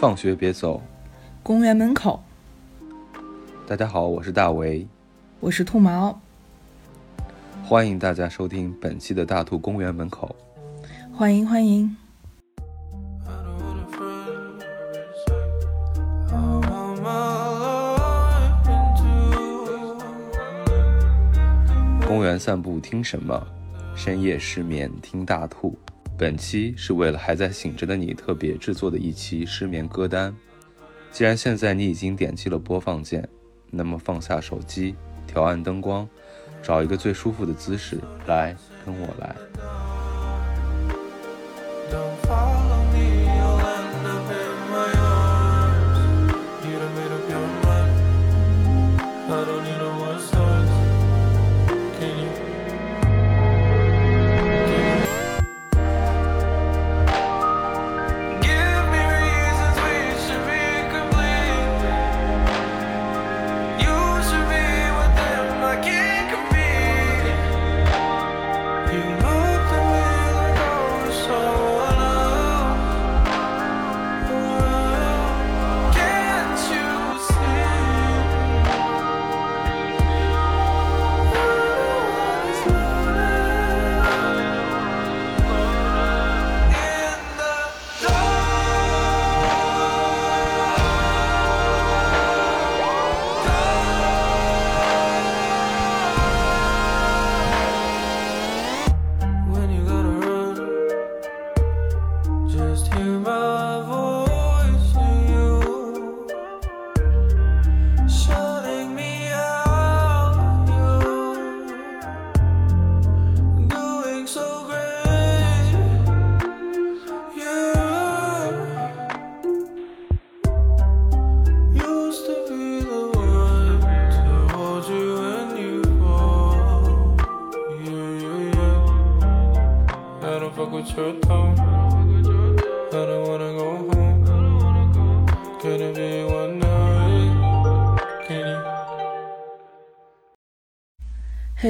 放学别走，公园门口。大家好，我是大维，我是兔毛。欢迎大家收听本期的大兔公园门口。欢迎欢迎。公园散步听什么？深夜失眠听大兔。本期是为了还在醒着的你特别制作的一期失眠歌单。既然现在你已经点击了播放键，那么放下手机，调暗灯光，找一个最舒服的姿势，来，跟我来。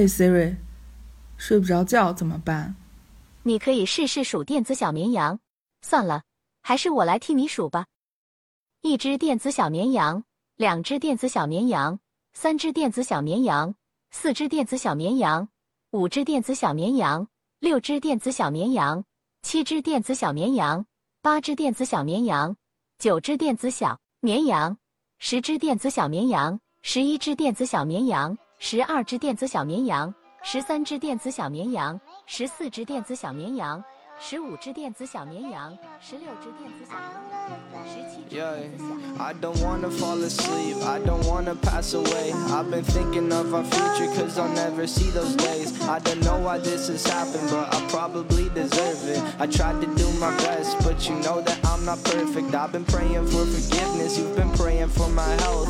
Hey Siri，睡不着觉怎么办？你可以试试数电子小绵羊。算了，还是我来替你数吧。一只电子小绵羊，两只电子小绵羊，三只电子小绵羊，四只电子小绵羊，五只电子小绵羊，六只电子小绵羊，七只电子小绵羊，八只电子小绵羊，九只电子小绵羊，十只电子小绵羊，十一只电子小绵羊。十二只电子小绵羊，十三只电子小绵羊，十四只电子小绵羊，十五只电子小绵羊，十六只电子小绵羊，十七只电子小。I don't wanna fall asleep, I don't wanna pass away. I've been thinking of our future, cause I'll never see those days. I don't know why this has happened, but I probably deserve it. I tried to do my best, but you know that I'm not perfect. I've been praying for forgiveness, you've been praying for my health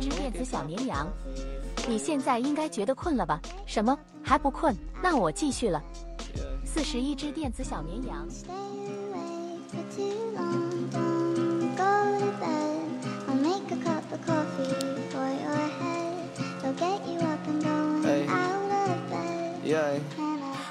十只电子小绵羊，你现在应该觉得困了吧？什么？还不困？那我继续了。四十一只电子小绵羊。哎。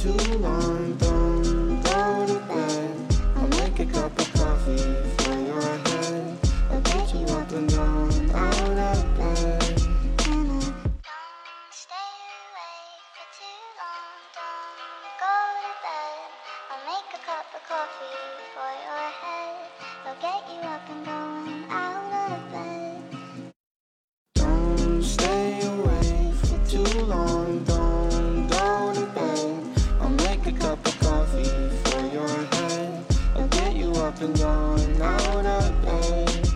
too long. been going out of bed.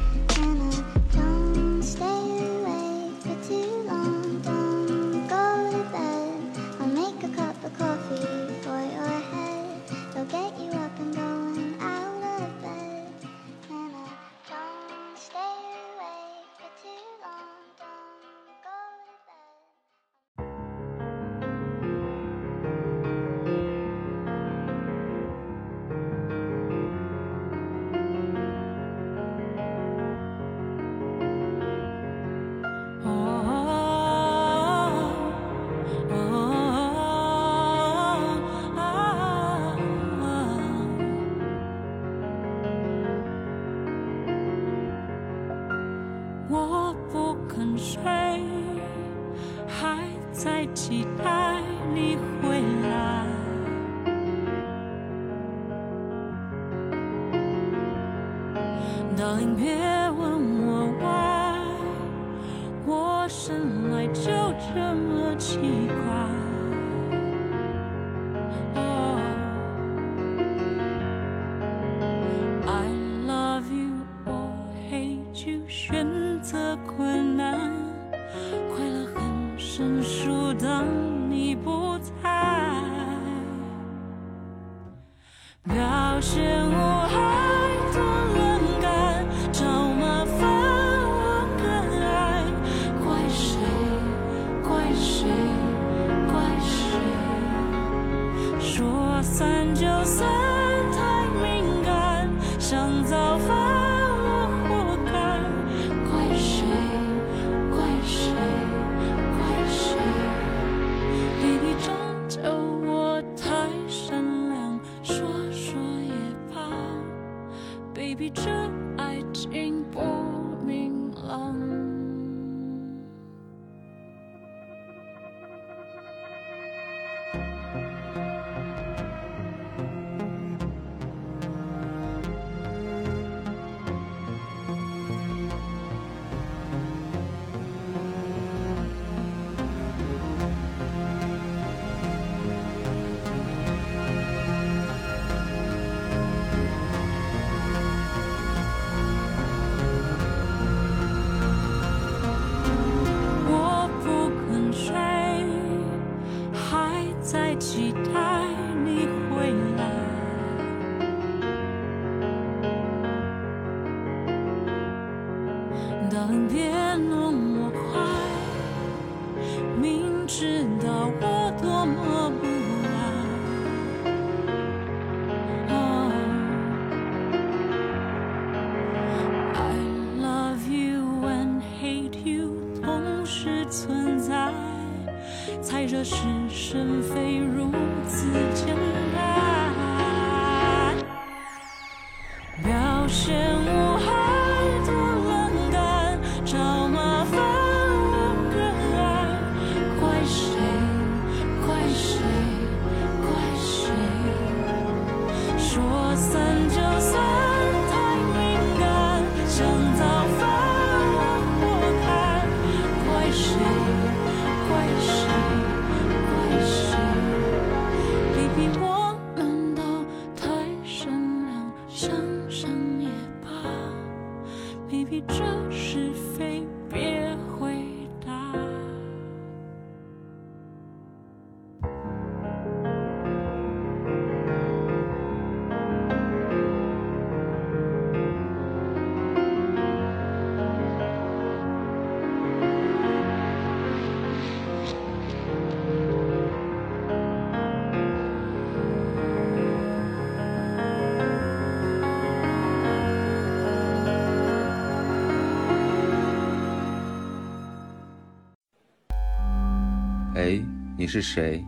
是谁？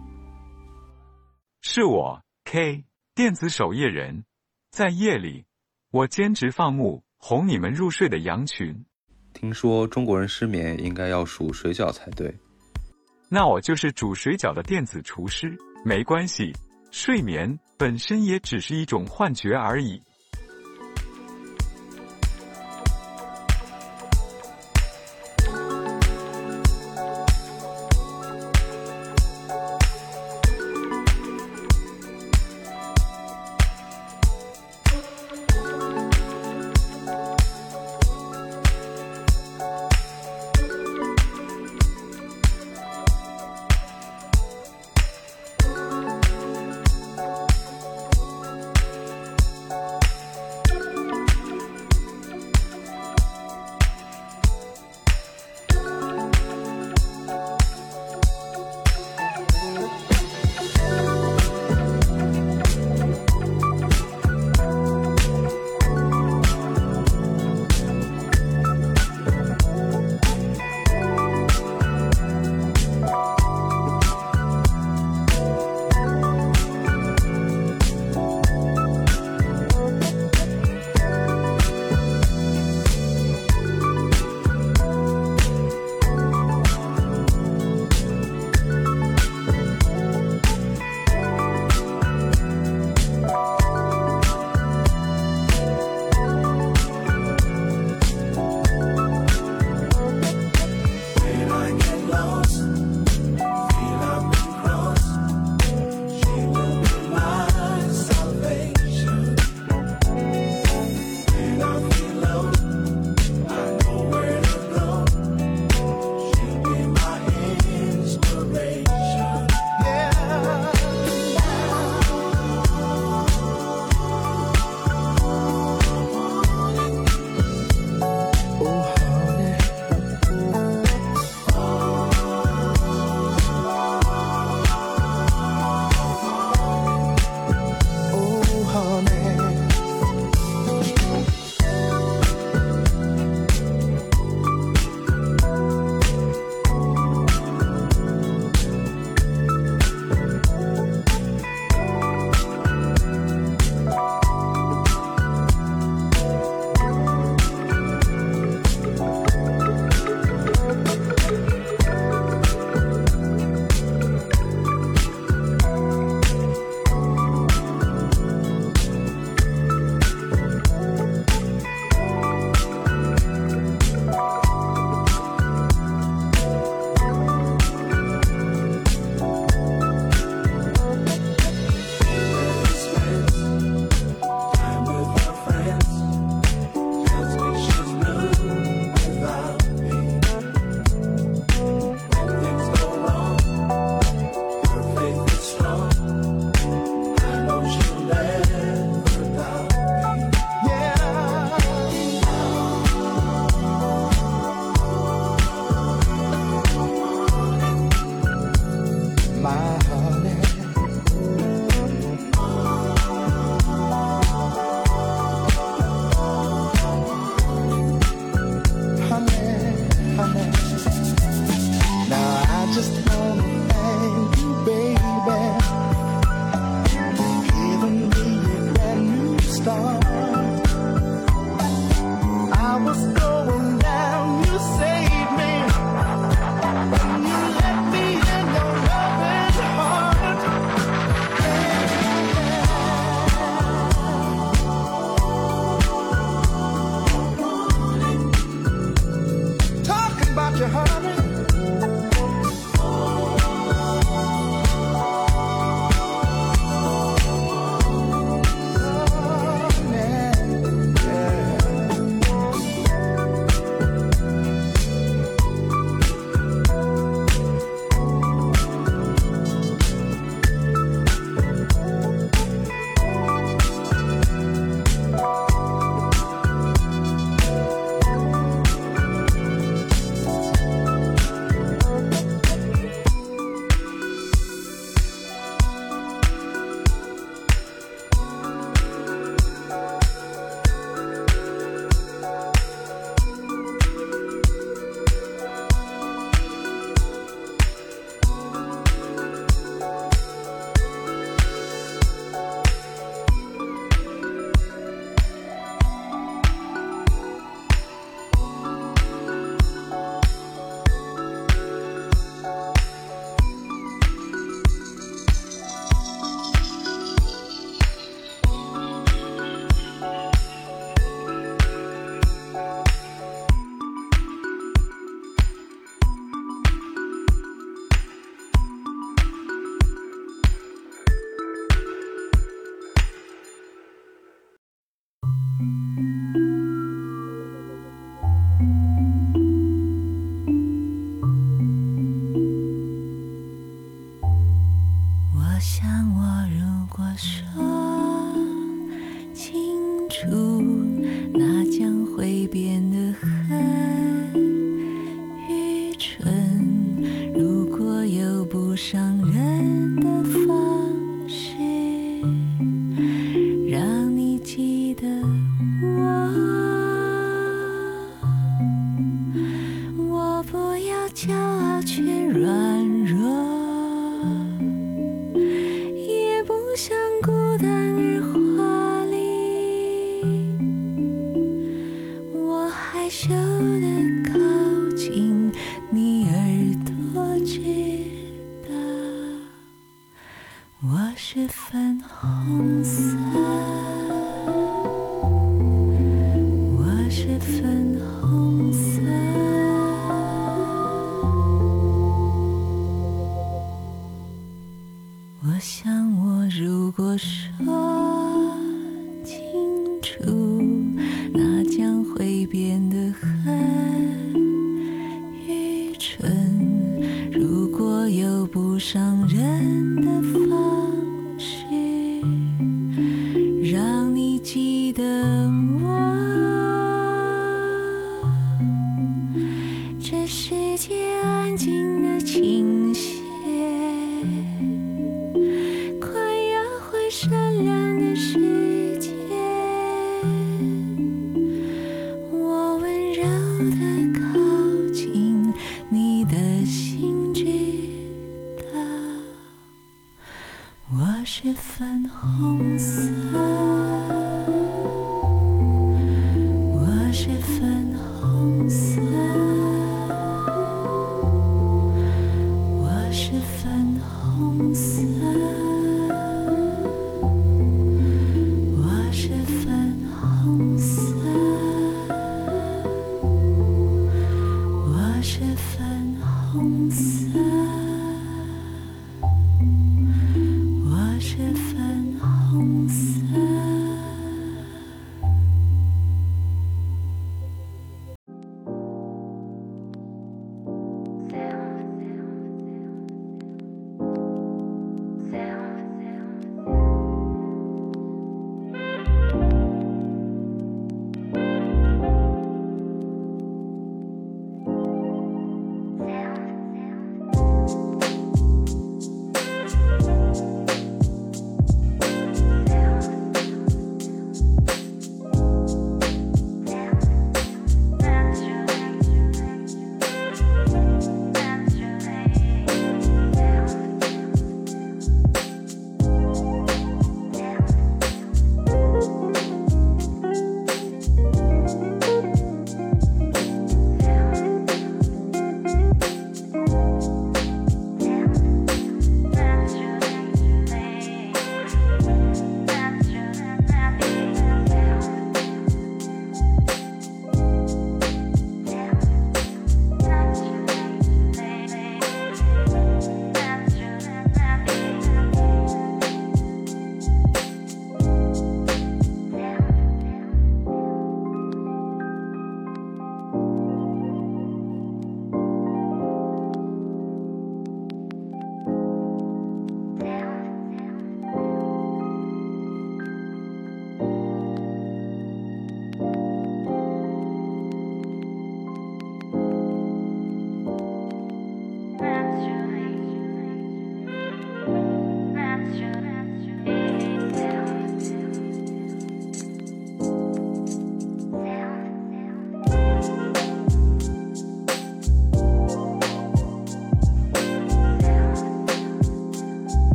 是我 K 电子守夜人，在夜里，我兼职放牧哄你们入睡的羊群。听说中国人失眠应该要数水饺才对，那我就是煮水饺的电子厨师。没关系，睡眠本身也只是一种幻觉而已。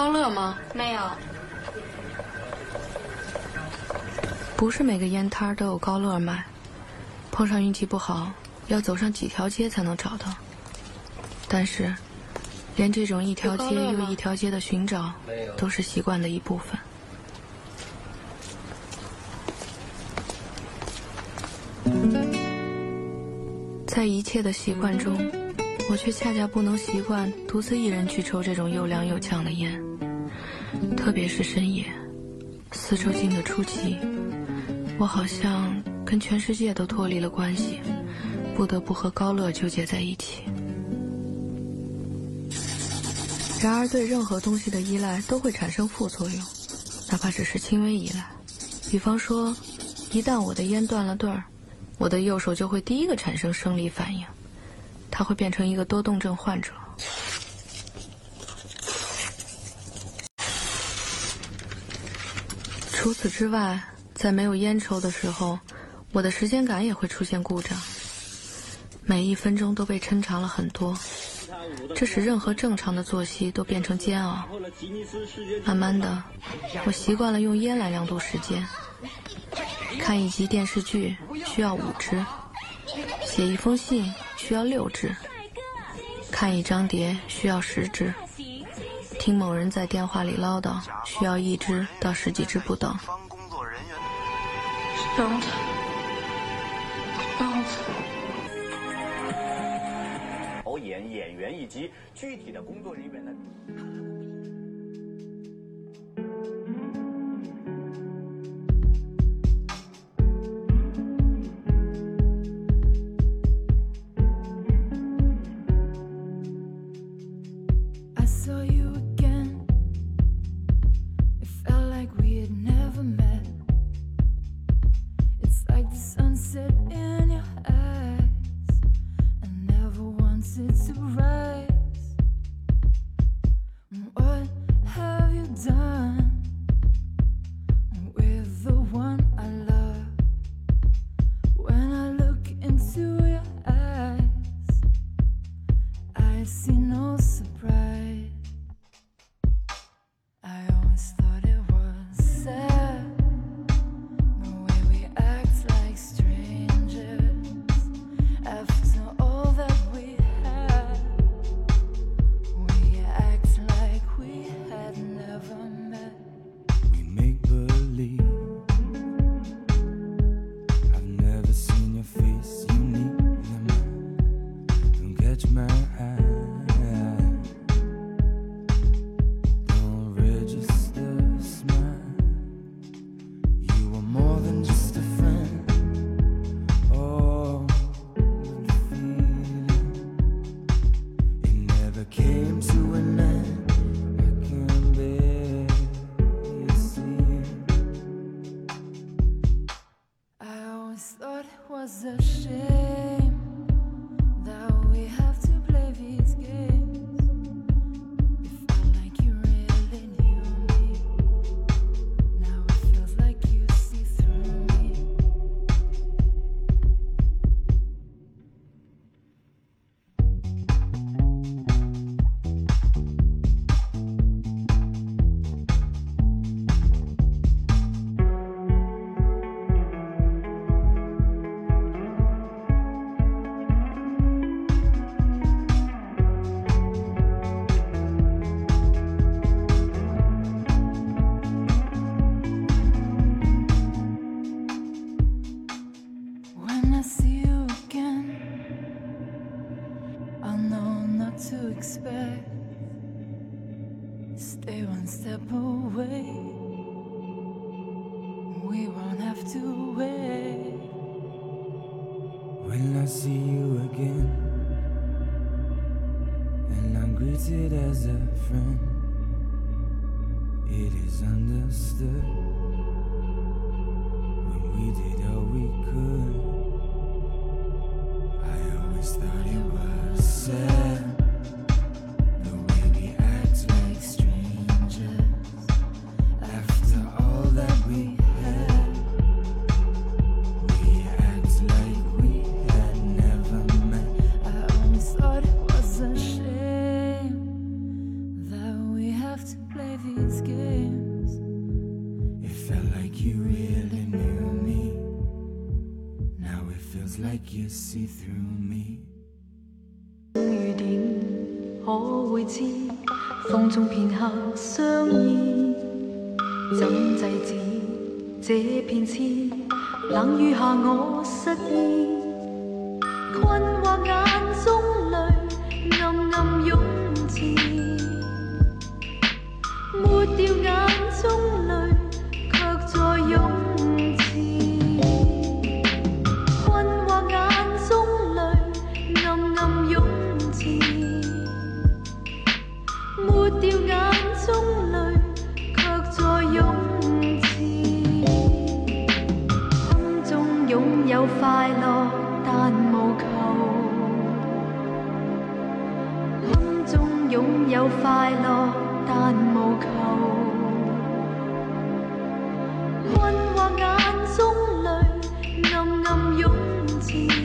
高乐吗？没有。不是每个烟摊都有高乐卖，碰上运气不好，要走上几条街才能找到。但是，连这种一条街又一条街的寻找，都是习惯的一部分。在一切的习惯中，我却恰恰不能习惯独自一人去抽这种又凉又呛的烟。特别是深夜，四周静得出奇，我好像跟全世界都脱离了关系，不得不和高乐纠结在一起。然而，对任何东西的依赖都会产生副作用，哪怕只是轻微依赖。比方说，一旦我的烟断了段儿，我的右手就会第一个产生生理反应，他会变成一个多动症患者。除此之外，在没有烟抽的时候，我的时间感也会出现故障。每一分钟都被抻长了很多，这使任何正常的作息都变成煎熬。慢慢的，我习惯了用烟来量度时间。看一集电视剧需要五支，写一封信需要六支，看一张碟需要十支。听某人在电话里唠叨，需要一只到十几只不等。工作人员，Don't，d o n 导演、演员以及具体的工作人员呢？so see.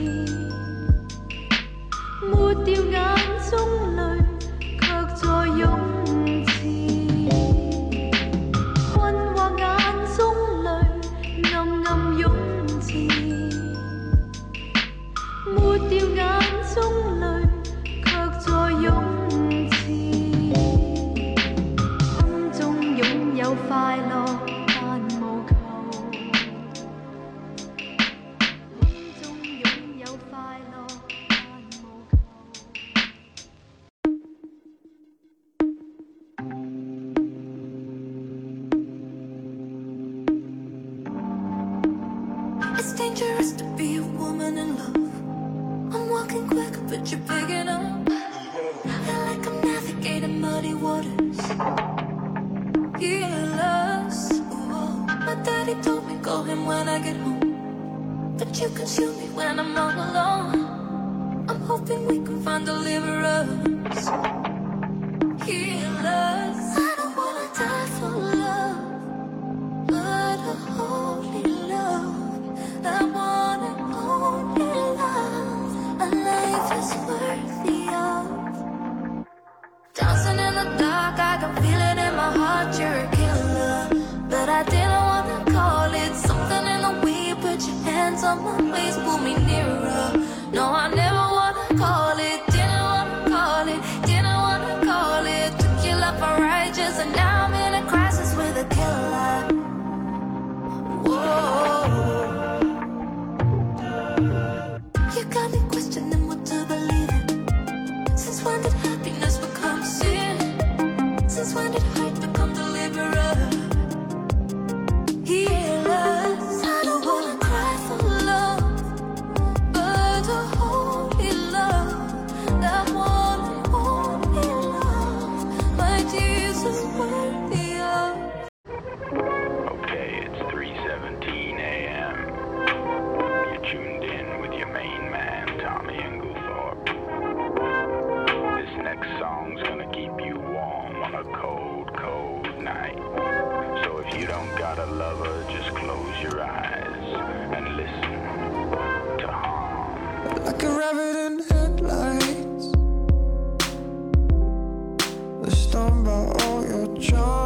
就。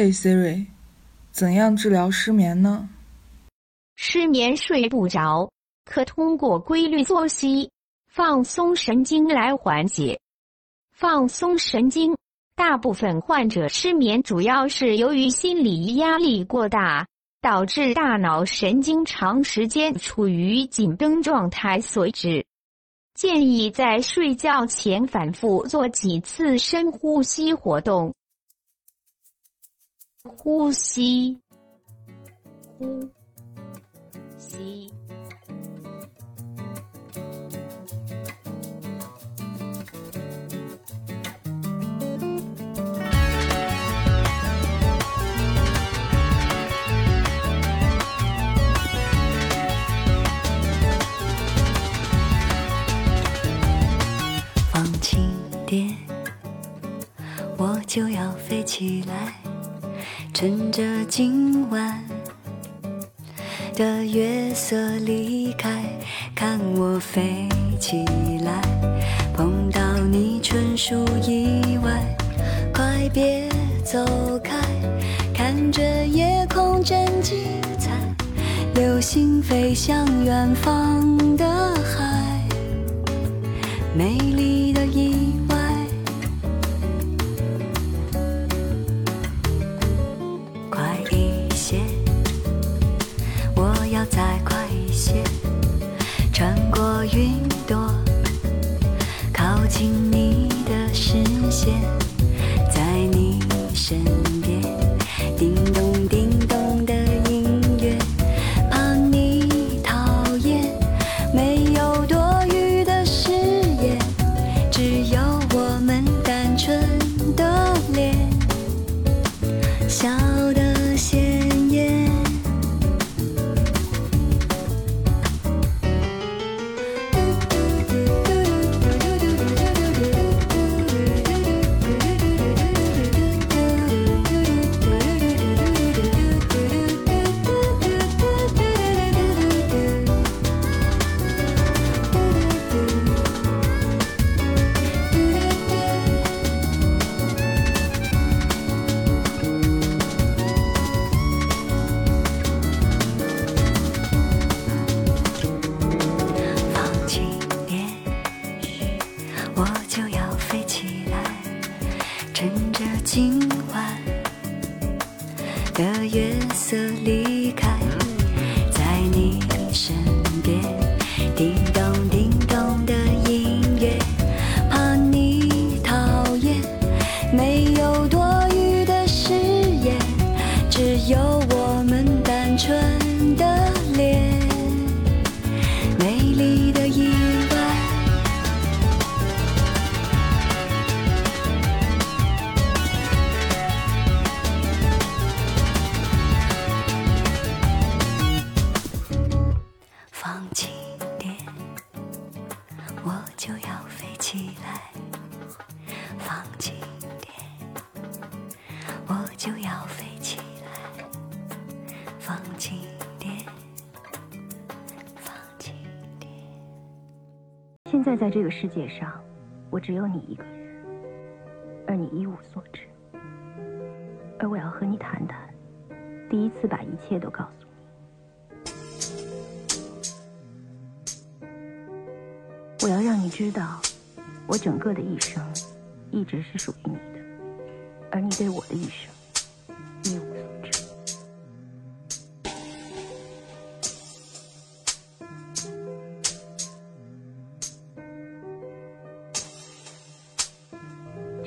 Hey Siri，怎样治疗失眠呢？失眠睡不着，可通过规律作息、放松神经来缓解。放松神经，大部分患者失眠主要是由于心理压力过大，导致大脑神经长时间处于紧绷状态所致。建议在睡觉前反复做几次深呼吸活动。呼吸，呼吸，放轻点，我就要飞起来。趁着今晚的月色离开，看我飞起来，碰到你纯属意外。快别走开，看着夜空真精彩，流星飞向远方的海，美丽的外。在这个世界上，我只有你一个人，而你一无所知。而我要和你谈谈，第一次把一切都告诉你。我要让你知道，我整个的一生一直是属于你的，而你对我的一生。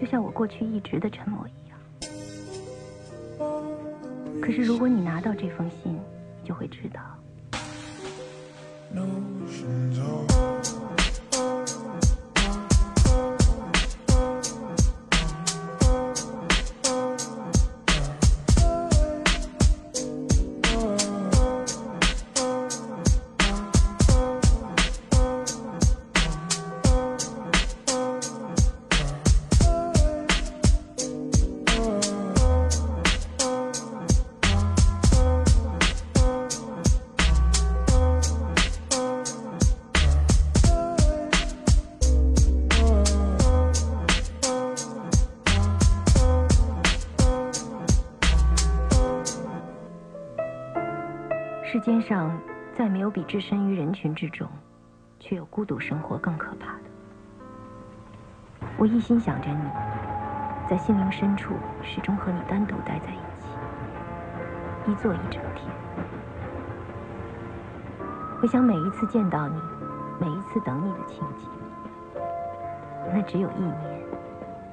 就像我过去一直的沉默一样。可是，如果你拿到这封信，就会知道。孤独生活更可怕。的，我一心想着你，在心灵深处始终和你单独待在一起，一坐一整天。我想每一次见到你，每一次等你的情景，那只有一年，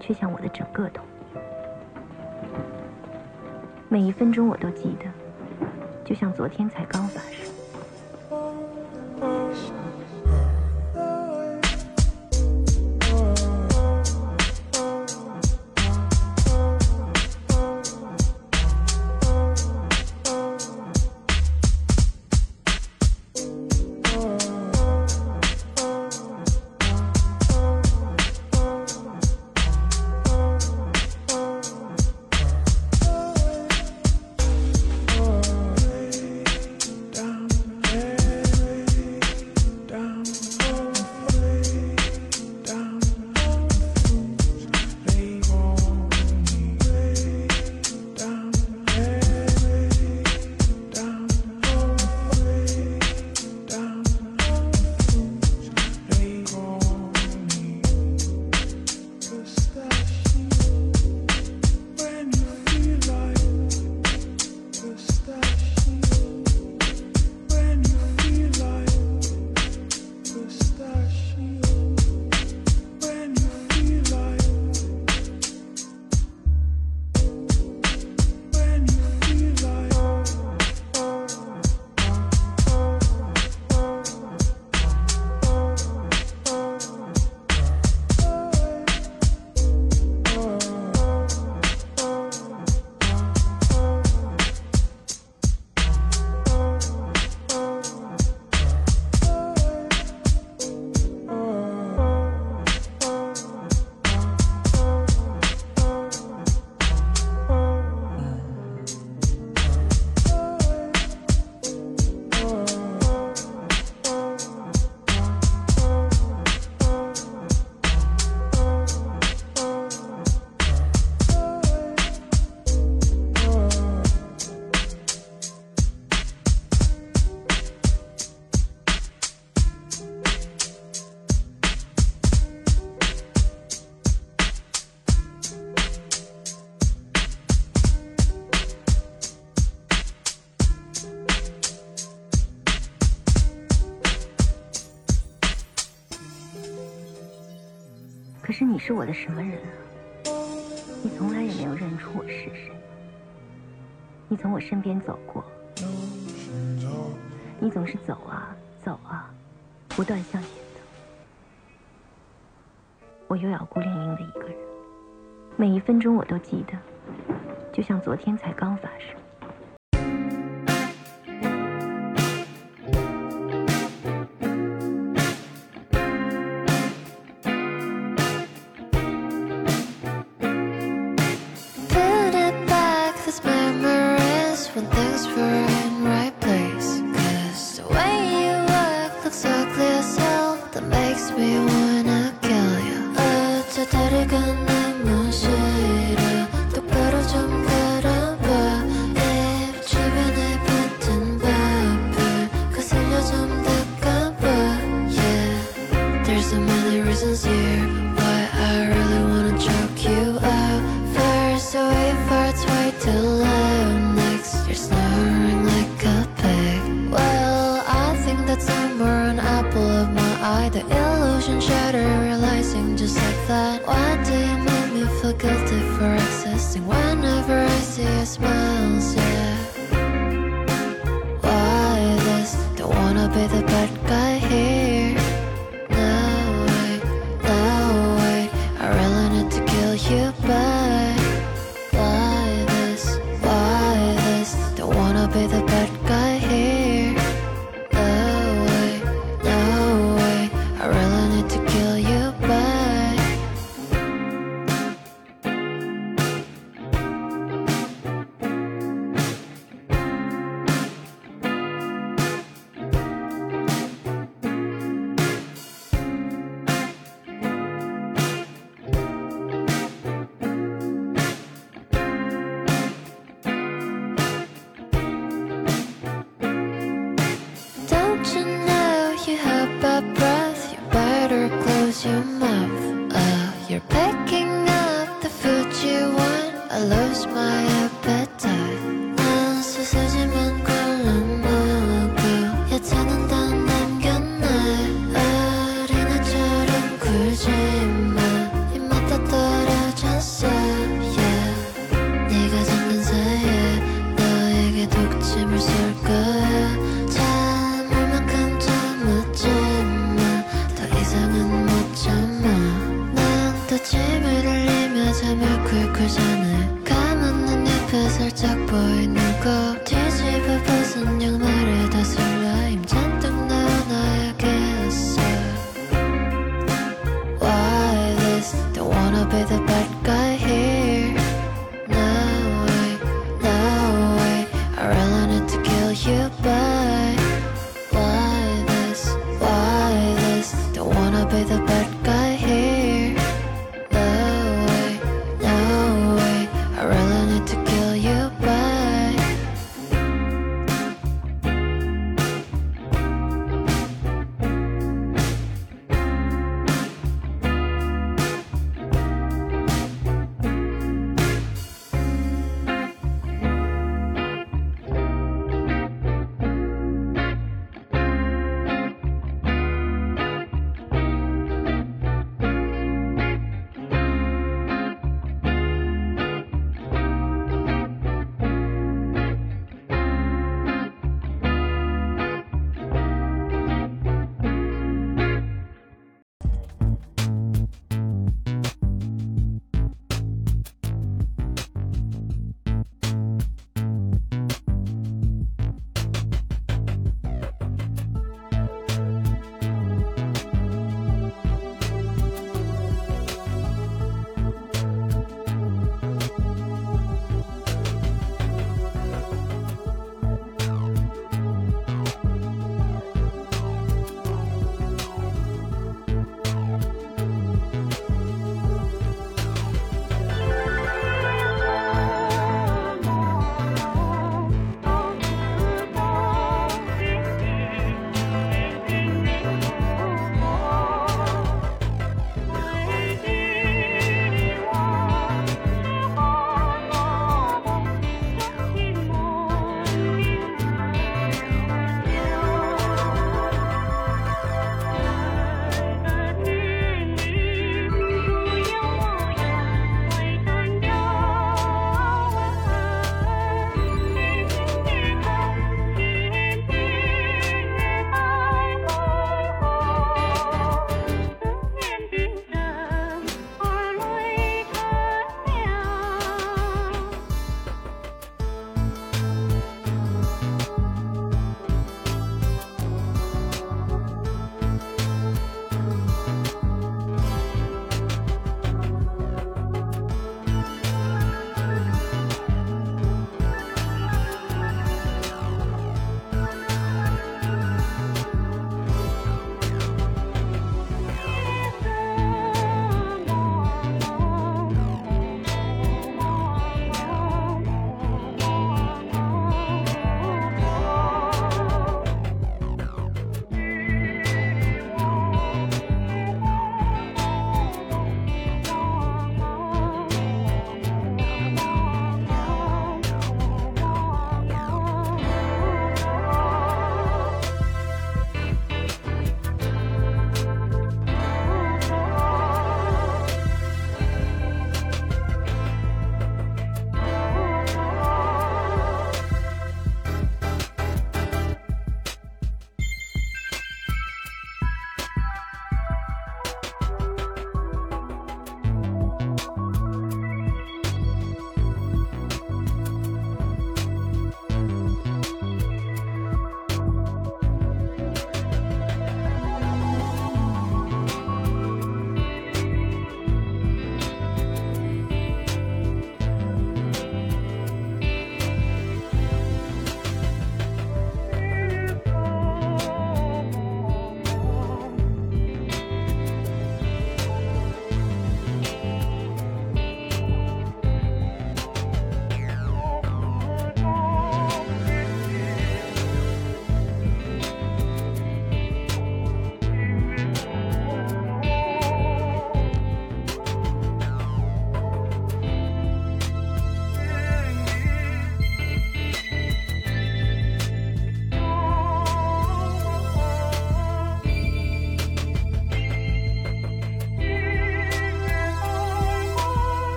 却像我的整个童年。每一分钟我都记得，就像昨天才刚发生。是我的什么人啊？你从来也没有认出我是谁。你从我身边走过，你总是走啊走啊，不断向前走。我又要孤零零的一个人，每一分钟我都记得，就像昨天才刚发生。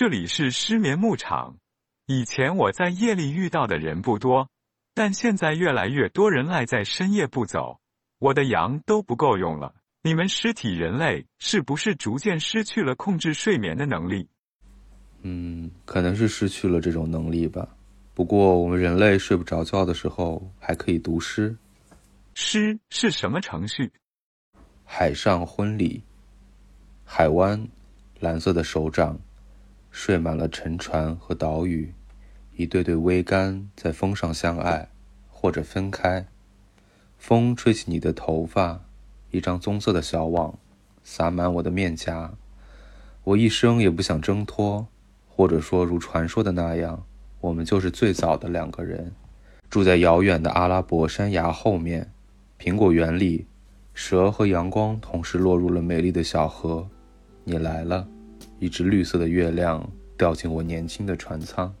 这里是失眠牧场。以前我在夜里遇到的人不多，但现在越来越多人赖在深夜不走，我的羊都不够用了。你们尸体人类是不是逐渐失去了控制睡眠的能力？嗯，可能是失去了这种能力吧。不过我们人类睡不着觉的时候还可以读诗。诗是什么程序？海上婚礼，海湾，蓝色的手掌。睡满了沉船和岛屿，一对对桅杆在风上相爱或者分开。风吹起你的头发，一张棕色的小网，洒满我的面颊。我一生也不想挣脱，或者说如传说的那样，我们就是最早的两个人，住在遥远的阿拉伯山崖后面，苹果园里，蛇和阳光同时落入了美丽的小河。你来了。一只绿色的月亮掉进我年轻的船舱。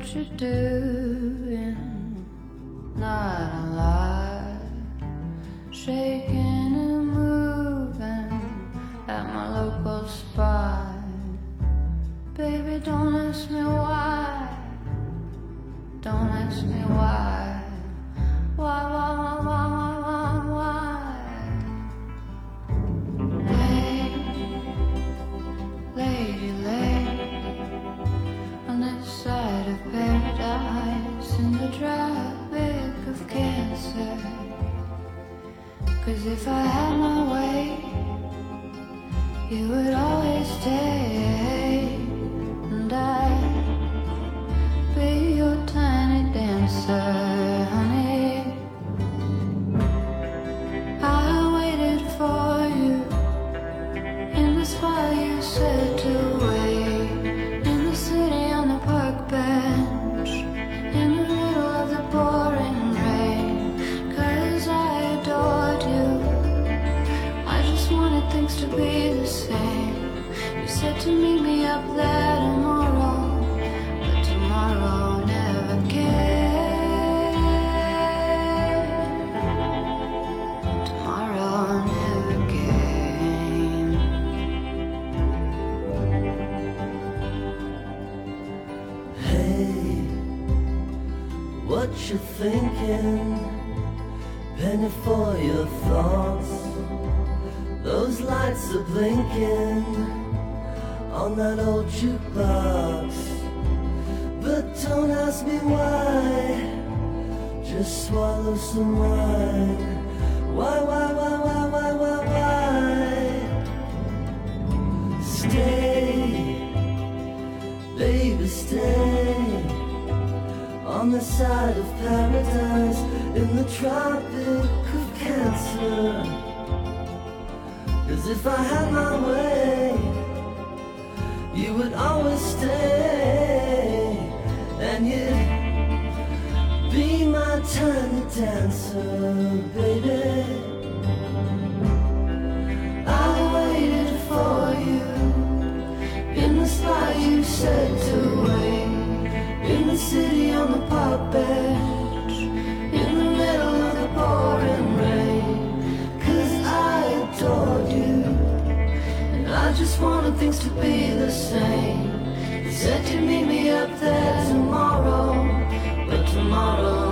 what you're doing, not a lot. shaking and moving at my local spot. Baby, don't ask me why, don't ask me why. Cause if I had my way, you would always stay. thinking, penny for your thoughts. Those lights are blinking on that old jukebox. But don't ask me why, just swallow some wine. Why, why, why, why, why, why, why? Stay, baby, stay on the side of paradise in the tropic of cancer. Cause if I had my way, you would always stay, and you'd be my tiny dancer, baby. I waited for you in the spot you said to wait in the city on the pop want things to be the same. Said you'd meet me up there tomorrow, but tomorrow.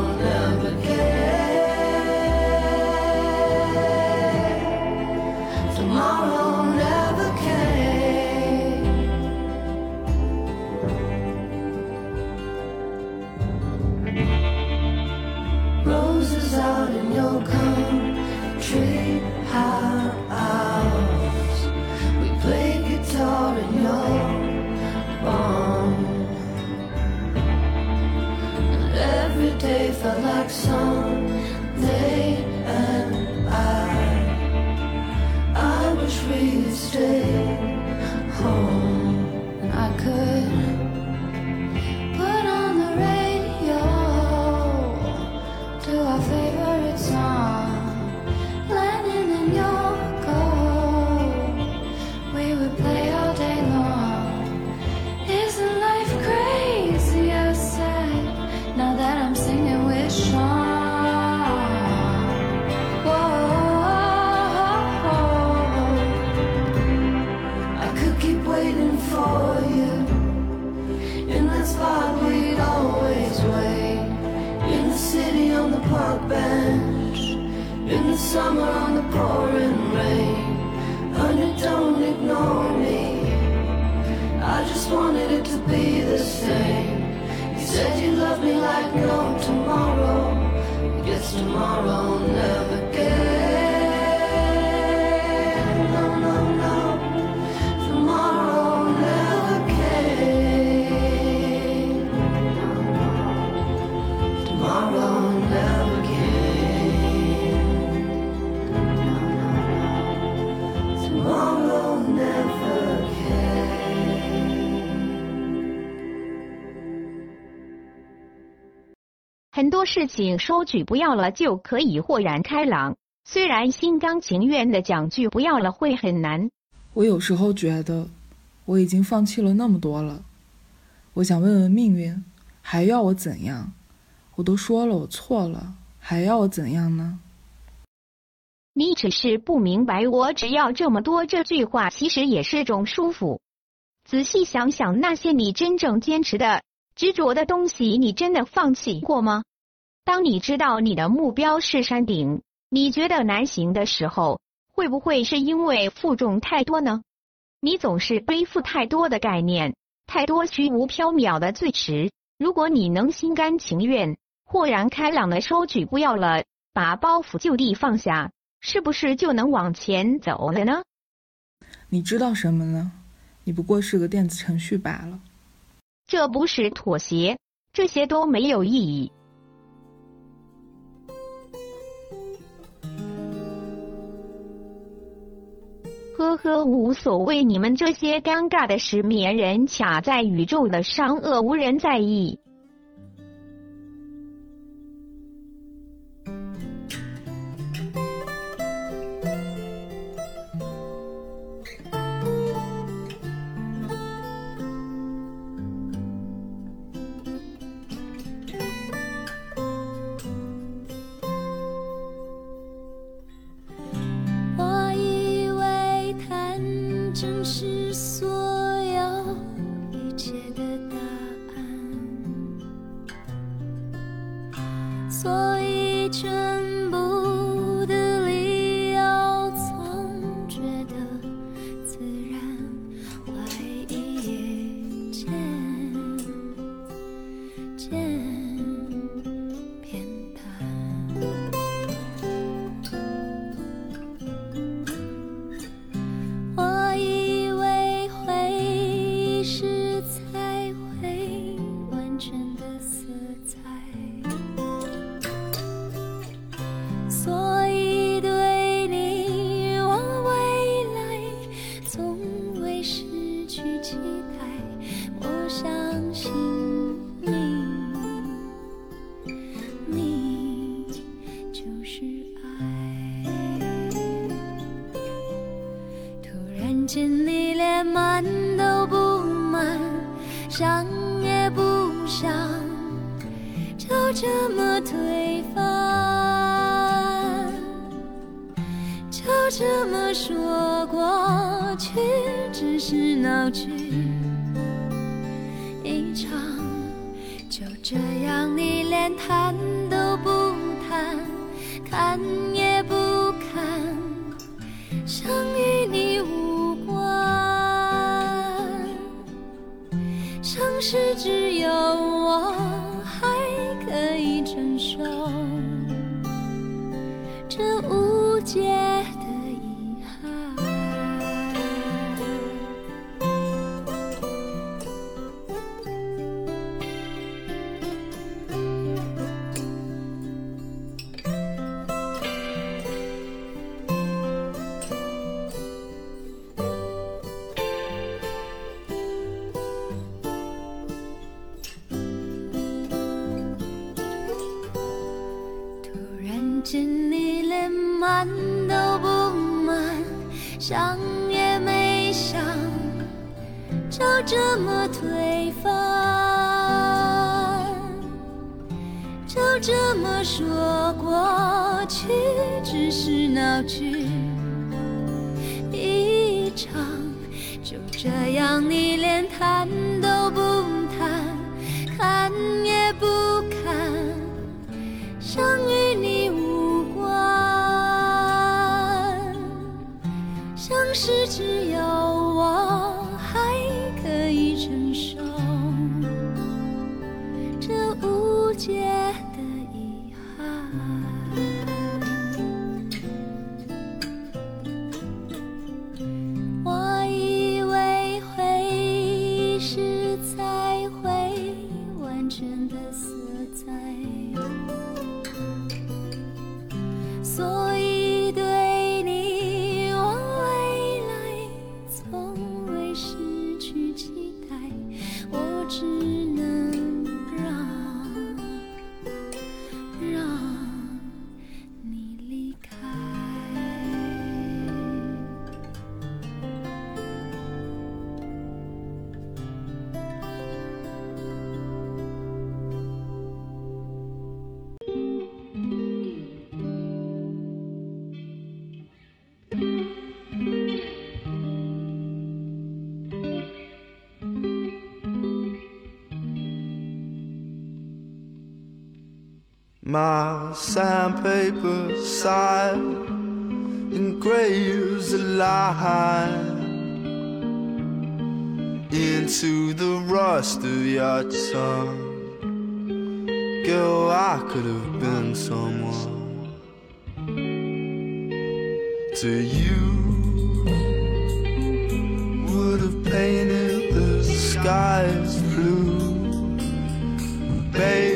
事情收据不要了就可以豁然开朗，虽然心甘情愿的讲句不要了会很难。我有时候觉得，我已经放弃了那么多了，我想问问命运，还要我怎样？我都说了我错了，还要我怎样呢？你只是不明白，我只要这么多这句话，其实也是种舒服。仔细想想，那些你真正坚持的、执着的东西，你真的放弃过吗？当你知道你的目标是山顶，你觉得难行的时候，会不会是因为负重太多呢？你总是背负太多的概念，太多虚无缥缈的最迟。如果你能心甘情愿、豁然开朗的收举不要了，把包袱就地放下，是不是就能往前走了呢？你知道什么呢？你不过是个电子程序罢了。这不是妥协，这些都没有意义。呵呵，无所谓，你们这些尴尬的失眠人，卡在宇宙的商恶，无人在意。是只有我。My sandpaper sigh engraves a line into the rust of your tongue. Girl, I could have been someone to you. Would have painted the skies blue, baby.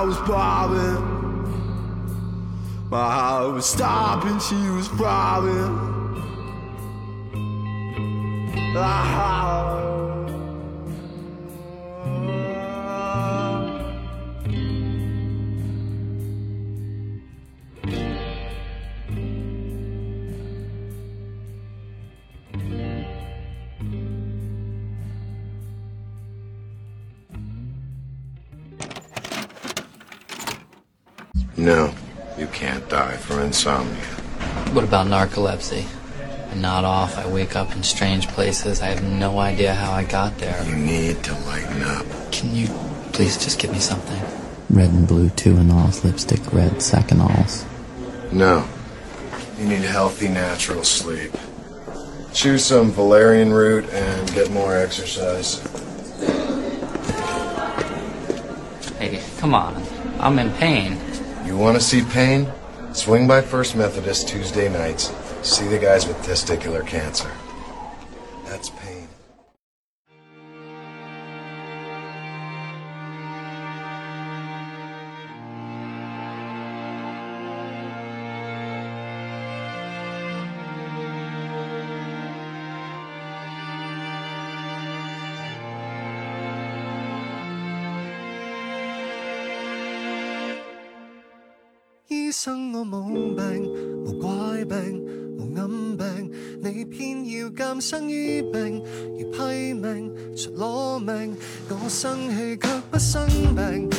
I was bobbing, My heart was stopping, she was throbbing. No, you can't die from insomnia. What about narcolepsy? I not off, I wake up in strange places. I have no idea how I got there. You need to lighten up. Can you please just give me something? Red and blue two alls, lipstick red alls. No. You need healthy, natural sleep. Chew some valerian root and get more exercise. Hey, come on. I'm in pain. You want to see pain? Swing by First Methodist Tuesday nights. See the guys with testicular cancer. 生医病，如批命，除攞命。我生气却不生病。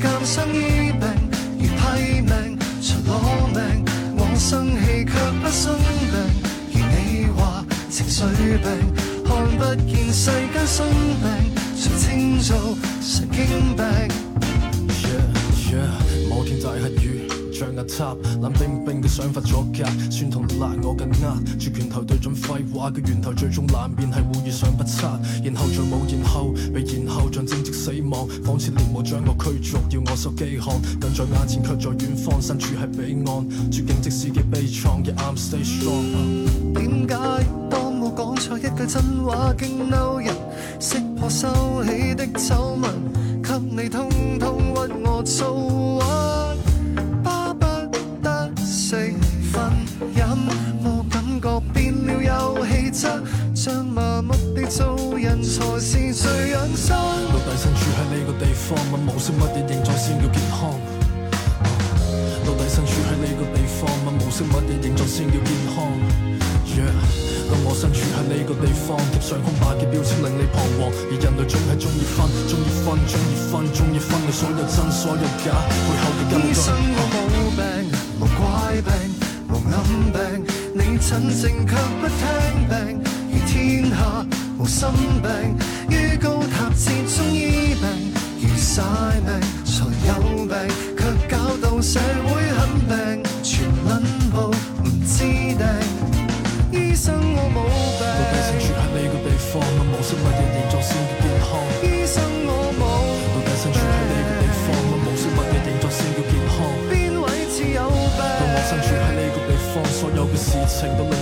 鉴生医病，如批命，除攞命？我生气却不生病，如你话情绪病，看不见世间生病，谁清做神经病？某天在黑雨。像牙刷，冷冰冰嘅想法阻隔，酸同辣我更厄。住拳头对准废话嘅源头，最终冷面系会遇上不测。然后再冇然后，被然后像正直死亡，仿似连无将我驱逐，要我受饥寒。近在眼前却在远方，身处系彼岸。绝境即使嘅悲怆嘅 a m s t a y strong。点解当我讲错一句真话，竟嬲人识破收起的丑闻，给你通通屈我粗话？像麻木地做人，才是最养生。到底身处喺呢个地方，问无色乜嘢形状先叫健康？到底身处喺呢个地方，问无色乜嘢形状先叫健康？若我身处喺呢个地方，贴上空白嘅标签令你彷徨，而人类仲系中意分，中意分，中意分，中意分，所有真，所有假，背后嘅根据。医生我冇病，无怪病，无暗病，你诊症却不听病。天下无心病，于高塔之中医病，如晒命才有病，却搞到社会很病，全论步唔知定，医生我冇病。到底身处喺呢个地方，问无色无嘅仍在先叫健康。医生我冇病。到底身处喺呢个地方，问无色无嘅仍在先叫健康。边位似有病？到我身处喺呢个地方，所有嘅事情都。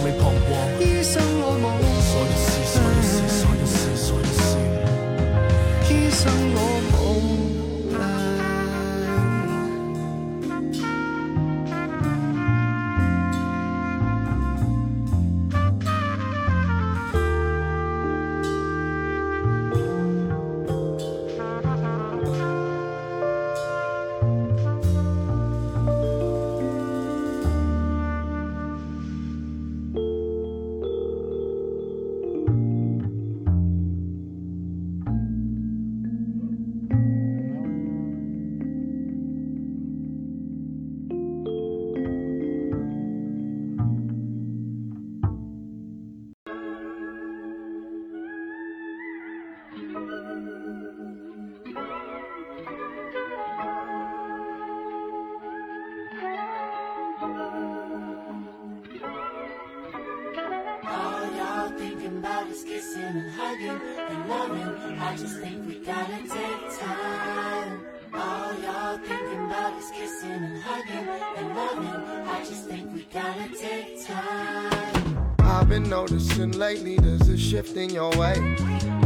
kissing and hugging and loving. I just think we gotta take time. All y'all thinking about is kissing and hugging and loving. I just think we gotta take time. I've been noticing lately there's a shift in your way.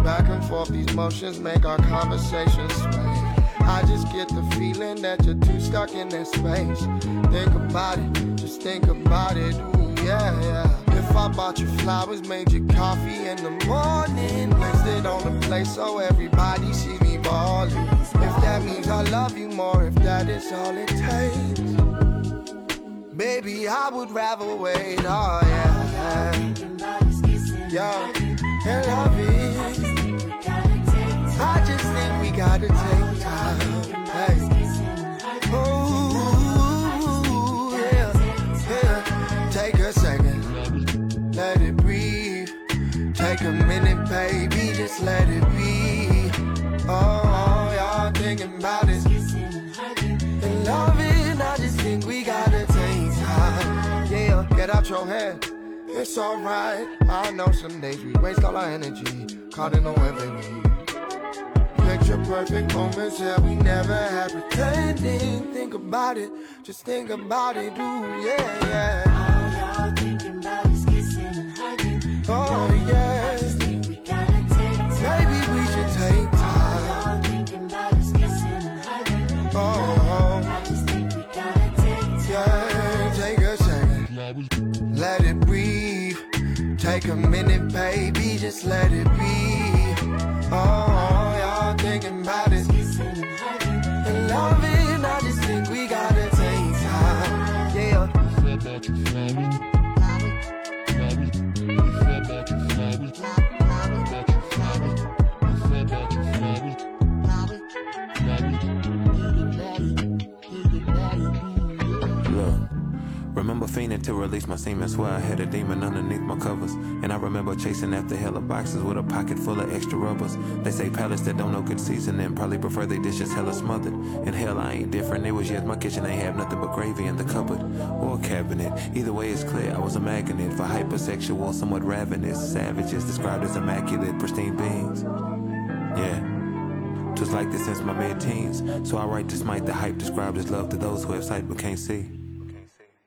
Back and forth, these motions make our conversations sway. I just get the feeling that you're too stuck in that space. Think about it, just think about it, Ooh, yeah, yeah. I bought you flowers, made you coffee in the morning. Placed it on the place so everybody see me balling. If that means I love you more, if that is all it takes. Baby, I would rather wait, oh yeah. yeah, and love it. I just think we gotta take time. out your head. It's alright. I know some days we waste all our energy, caught in the web, baby. Picture perfect moments that we never had pretending. Think about it, just think about it, do yeah, yeah. Take a minute, baby, just let it be. Oh. fiending to release my semen. Swear I had a demon underneath my covers. And I remember chasing after hella boxes with a pocket full of extra rubbers. They say palates that don't know good seasoning probably prefer their dishes hella smothered. And hell, I ain't different. It was just my kitchen ain't have nothing but gravy in the cupboard or cabinet. Either way, it's clear I was a magnet for hypersexual, somewhat ravenous savages described as immaculate, pristine beings. Yeah. Just like this since my mid-teens, so I write despite the hype described as love to those who have sight but can't see.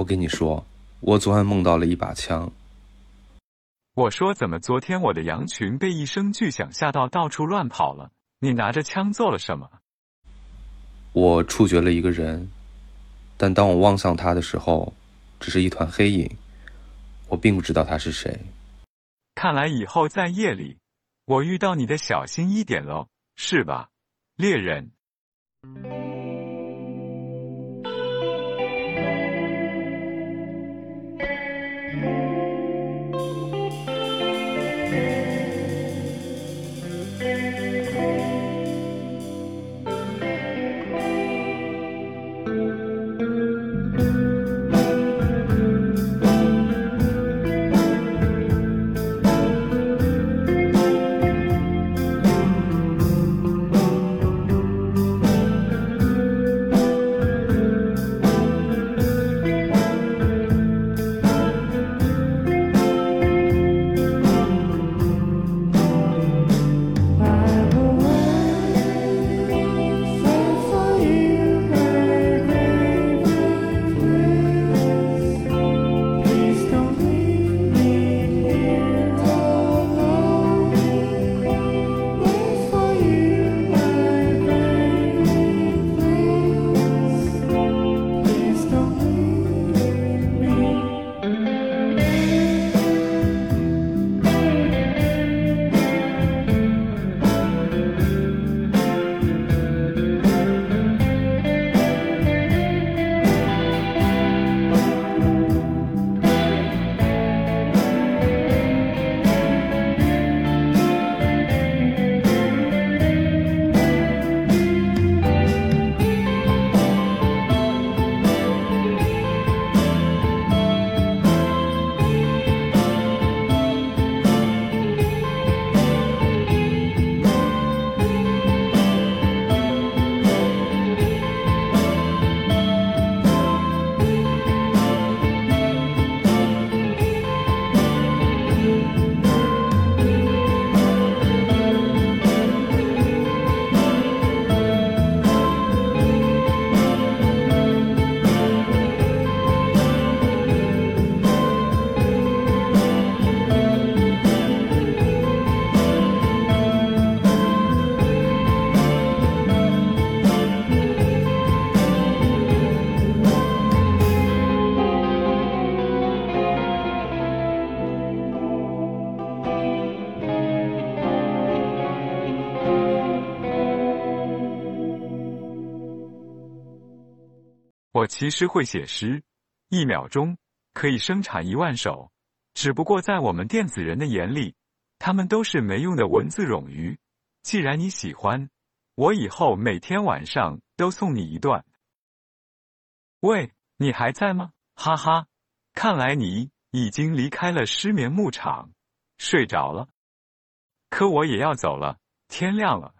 我跟你说，我昨晚梦到了一把枪。我说怎么昨天我的羊群被一声巨响吓到到处乱跑了？你拿着枪做了什么？我处决了一个人，但当我望向他的时候，只是一团黑影，我并不知道他是谁。看来以后在夜里，我遇到你得小心一点喽，是吧，猎人？其实会写诗，一秒钟可以生产一万首。只不过在我们电子人的眼里，他们都是没用的文字冗余。既然你喜欢，我以后每天晚上都送你一段。喂，你还在吗？哈哈，看来你已经离开了失眠牧场，睡着了。可我也要走了，天亮了。